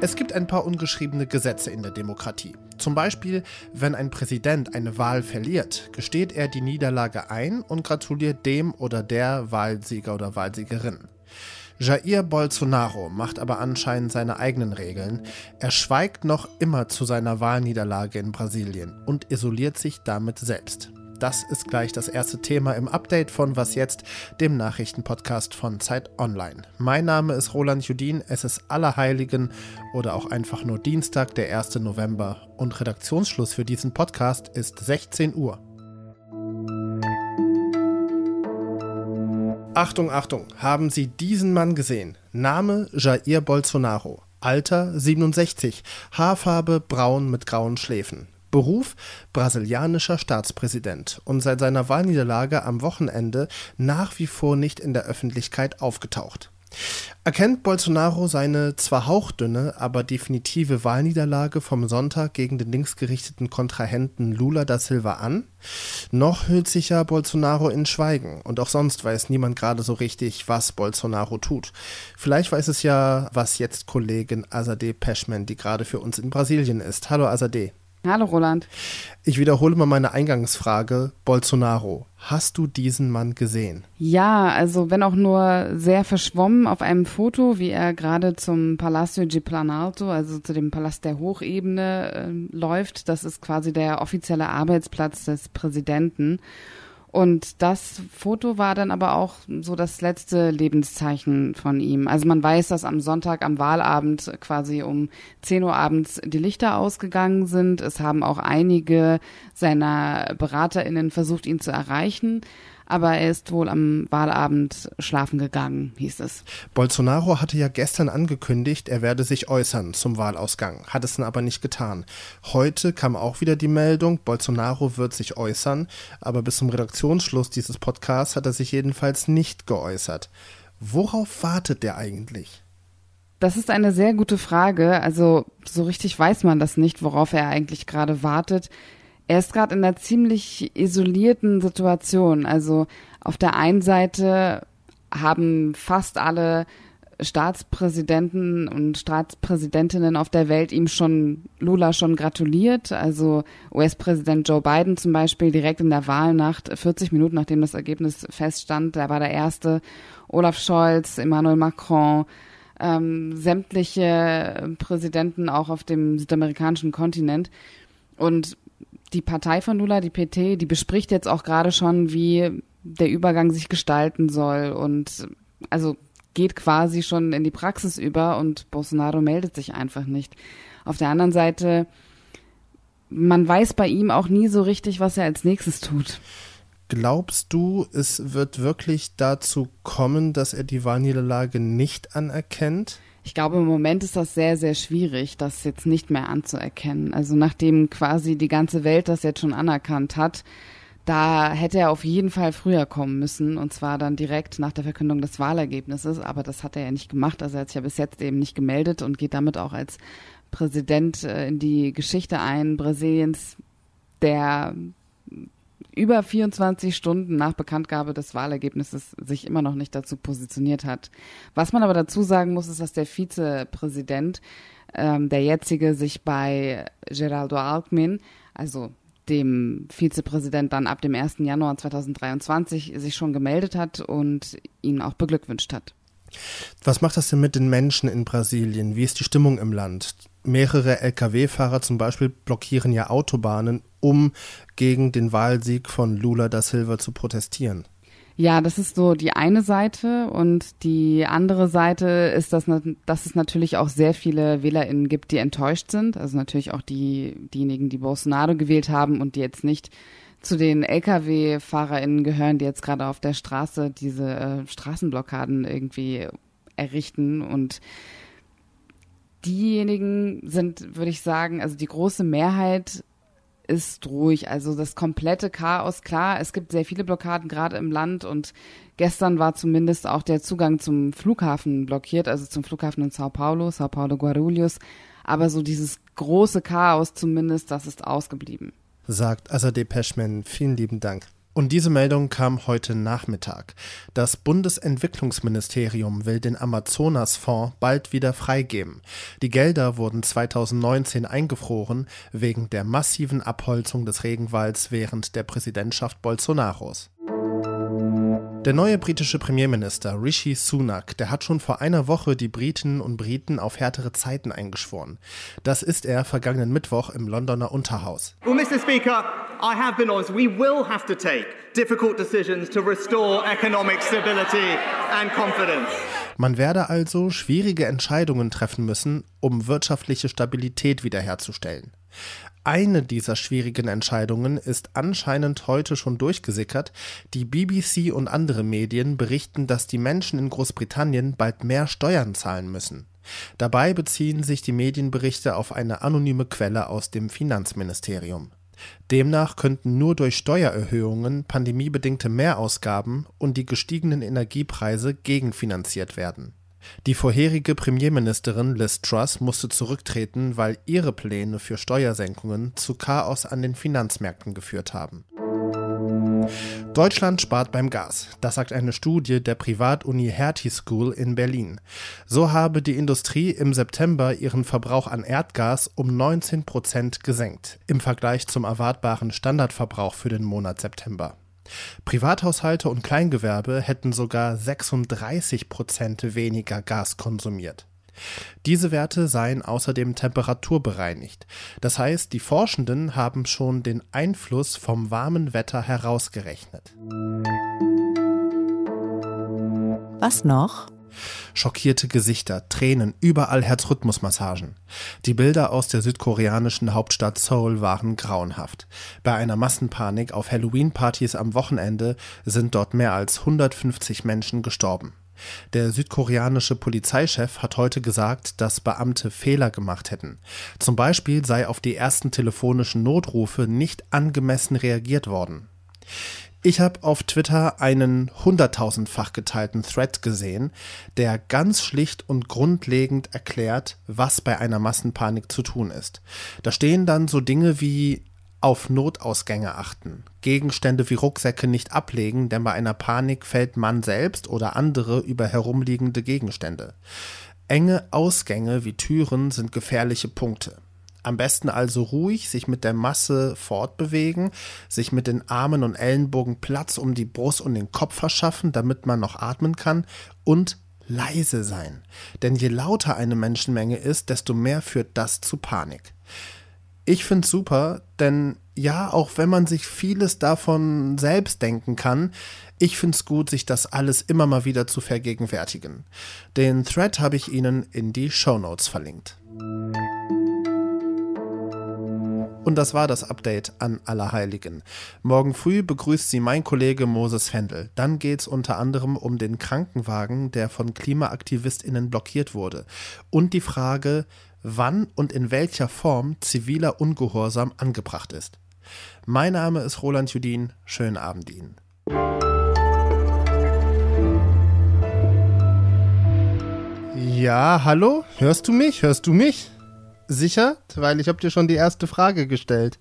Es gibt ein paar ungeschriebene Gesetze in der Demokratie. Zum Beispiel, wenn ein Präsident eine Wahl verliert, gesteht er die Niederlage ein und gratuliert dem oder der Wahlsieger oder Wahlsiegerin. Jair Bolsonaro macht aber anscheinend seine eigenen Regeln. Er schweigt noch immer zu seiner Wahlniederlage in Brasilien und isoliert sich damit selbst. Das ist gleich das erste Thema im Update von Was jetzt, dem Nachrichtenpodcast von Zeit Online. Mein Name ist Roland Judin, es ist Allerheiligen oder auch einfach nur Dienstag, der 1. November und Redaktionsschluss für diesen Podcast ist 16 Uhr. Achtung, Achtung, haben Sie diesen Mann gesehen? Name Jair Bolsonaro. Alter 67, Haarfarbe braun mit grauen Schläfen. Beruf brasilianischer Staatspräsident und seit seiner Wahlniederlage am Wochenende nach wie vor nicht in der Öffentlichkeit aufgetaucht. Erkennt Bolsonaro seine zwar hauchdünne, aber definitive Wahlniederlage vom Sonntag gegen den linksgerichteten Kontrahenten Lula da Silva an? Noch hüllt sich ja Bolsonaro in Schweigen und auch sonst weiß niemand gerade so richtig, was Bolsonaro tut. Vielleicht weiß es ja, was jetzt Kollegin Azadeh Peschman, die gerade für uns in Brasilien ist. Hallo Azadeh. Hallo Roland. Ich wiederhole mal meine Eingangsfrage. Bolsonaro, hast du diesen Mann gesehen? Ja, also wenn auch nur sehr verschwommen auf einem Foto, wie er gerade zum Palacio de Planalto, also zu dem Palast der Hochebene äh, läuft. Das ist quasi der offizielle Arbeitsplatz des Präsidenten. Und das Foto war dann aber auch so das letzte Lebenszeichen von ihm. Also man weiß, dass am Sonntag, am Wahlabend quasi um 10 Uhr abends die Lichter ausgegangen sind. Es haben auch einige seiner BeraterInnen versucht, ihn zu erreichen aber er ist wohl am Wahlabend schlafen gegangen, hieß es. Bolsonaro hatte ja gestern angekündigt, er werde sich äußern zum Wahlausgang, hat es dann aber nicht getan. Heute kam auch wieder die Meldung, Bolsonaro wird sich äußern, aber bis zum Redaktionsschluss dieses Podcasts hat er sich jedenfalls nicht geäußert. Worauf wartet der eigentlich? Das ist eine sehr gute Frage. Also so richtig weiß man das nicht, worauf er eigentlich gerade wartet er ist gerade in einer ziemlich isolierten Situation. Also auf der einen Seite haben fast alle Staatspräsidenten und Staatspräsidentinnen auf der Welt ihm schon Lula schon gratuliert. Also US-Präsident Joe Biden zum Beispiel direkt in der Wahlnacht, 40 Minuten nachdem das Ergebnis feststand, der war der erste. Olaf Scholz, Emmanuel Macron, ähm, sämtliche Präsidenten auch auf dem südamerikanischen Kontinent. Und die Partei von Lula, die PT, die bespricht jetzt auch gerade schon, wie der Übergang sich gestalten soll und also geht quasi schon in die Praxis über und Bolsonaro meldet sich einfach nicht. Auf der anderen Seite, man weiß bei ihm auch nie so richtig, was er als nächstes tut. Glaubst du, es wird wirklich dazu kommen, dass er die Wahlniederlage nicht anerkennt? Ich glaube, im Moment ist das sehr, sehr schwierig, das jetzt nicht mehr anzuerkennen. Also nachdem quasi die ganze Welt das jetzt schon anerkannt hat, da hätte er auf jeden Fall früher kommen müssen und zwar dann direkt nach der Verkündung des Wahlergebnisses. Aber das hat er ja nicht gemacht. Also er hat sich ja bis jetzt eben nicht gemeldet und geht damit auch als Präsident äh, in die Geschichte ein Brasiliens, der über 24 Stunden nach Bekanntgabe des Wahlergebnisses sich immer noch nicht dazu positioniert hat. Was man aber dazu sagen muss, ist, dass der Vizepräsident, ähm, der jetzige, sich bei Geraldo Alckmin, also dem Vizepräsident dann ab dem 1. Januar 2023 sich schon gemeldet hat und ihn auch beglückwünscht hat. Was macht das denn mit den Menschen in Brasilien? Wie ist die Stimmung im Land? Mehrere Lkw-Fahrer zum Beispiel blockieren ja Autobahnen, um gegen den Wahlsieg von Lula da Silva zu protestieren. Ja, das ist so die eine Seite und die andere Seite ist, dass, dass es natürlich auch sehr viele WählerInnen gibt, die enttäuscht sind. Also natürlich auch die, diejenigen, die Bolsonaro gewählt haben und die jetzt nicht zu den Lkw-FahrerInnen gehören, die jetzt gerade auf der Straße diese äh, Straßenblockaden irgendwie errichten und diejenigen sind, würde ich sagen, also die große Mehrheit ist ruhig. Also das komplette Chaos, klar, es gibt sehr viele Blockaden gerade im Land und gestern war zumindest auch der Zugang zum Flughafen blockiert, also zum Flughafen in Sao Paulo, Sao Paulo Guarulhos. Aber so dieses große Chaos zumindest, das ist ausgeblieben. Sagt Azadeh Peschman. Vielen lieben Dank. Und diese Meldung kam heute Nachmittag. Das Bundesentwicklungsministerium will den Amazonasfonds bald wieder freigeben. Die Gelder wurden 2019 eingefroren wegen der massiven Abholzung des Regenwalds während der Präsidentschaft Bolsonaros. Der neue britische Premierminister Rishi Sunak, der hat schon vor einer Woche die Briten und Briten auf härtere Zeiten eingeschworen. Das ist er vergangenen Mittwoch im Londoner Unterhaus. Well, Mr. Speaker, I have been honest. We will have to take difficult decisions to restore economic stability and confidence. Man werde also schwierige Entscheidungen treffen müssen, um wirtschaftliche Stabilität wiederherzustellen. Eine dieser schwierigen Entscheidungen ist anscheinend heute schon durchgesickert. Die BBC und andere Medien berichten, dass die Menschen in Großbritannien bald mehr Steuern zahlen müssen. Dabei beziehen sich die Medienberichte auf eine anonyme Quelle aus dem Finanzministerium. Demnach könnten nur durch Steuererhöhungen pandemiebedingte Mehrausgaben und die gestiegenen Energiepreise gegenfinanziert werden. Die vorherige Premierministerin Liz Truss musste zurücktreten, weil ihre Pläne für Steuersenkungen zu Chaos an den Finanzmärkten geführt haben. Deutschland spart beim Gas. Das sagt eine Studie der Privatuni Hertie School in Berlin. So habe die Industrie im September ihren Verbrauch an Erdgas um 19 Prozent gesenkt im Vergleich zum erwartbaren Standardverbrauch für den Monat September. Privathaushalte und Kleingewerbe hätten sogar 36 Prozent weniger Gas konsumiert. Diese Werte seien außerdem temperaturbereinigt. Das heißt, die Forschenden haben schon den Einfluss vom warmen Wetter herausgerechnet. Was noch? Schockierte Gesichter, Tränen, überall Herzrhythmusmassagen. Die Bilder aus der südkoreanischen Hauptstadt Seoul waren grauenhaft. Bei einer Massenpanik auf Halloween-Partys am Wochenende sind dort mehr als 150 Menschen gestorben. Der südkoreanische Polizeichef hat heute gesagt, dass Beamte Fehler gemacht hätten. Zum Beispiel sei auf die ersten telefonischen Notrufe nicht angemessen reagiert worden. Ich habe auf Twitter einen hunderttausendfach geteilten Thread gesehen, der ganz schlicht und grundlegend erklärt, was bei einer Massenpanik zu tun ist. Da stehen dann so Dinge wie auf Notausgänge achten, Gegenstände wie Rucksäcke nicht ablegen, denn bei einer Panik fällt man selbst oder andere über herumliegende Gegenstände. Enge Ausgänge wie Türen sind gefährliche Punkte. Am besten also ruhig sich mit der Masse fortbewegen, sich mit den Armen und Ellenbogen Platz um die Brust und den Kopf verschaffen, damit man noch atmen kann und leise sein. Denn je lauter eine Menschenmenge ist, desto mehr führt das zu Panik. Ich finde es super, denn ja, auch wenn man sich vieles davon selbst denken kann, ich finde es gut, sich das alles immer mal wieder zu vergegenwärtigen. Den Thread habe ich Ihnen in die Show Notes verlinkt. Und das war das Update an Allerheiligen. Morgen früh begrüßt sie mein Kollege Moses Fendel. Dann geht es unter anderem um den Krankenwagen, der von KlimaaktivistInnen blockiert wurde. Und die Frage, wann und in welcher Form ziviler Ungehorsam angebracht ist. Mein Name ist Roland Judin. Schönen Abend Ihnen. Ja, hallo? Hörst du mich? Hörst du mich? Sicher? Weil ich habe dir schon die erste Frage gestellt.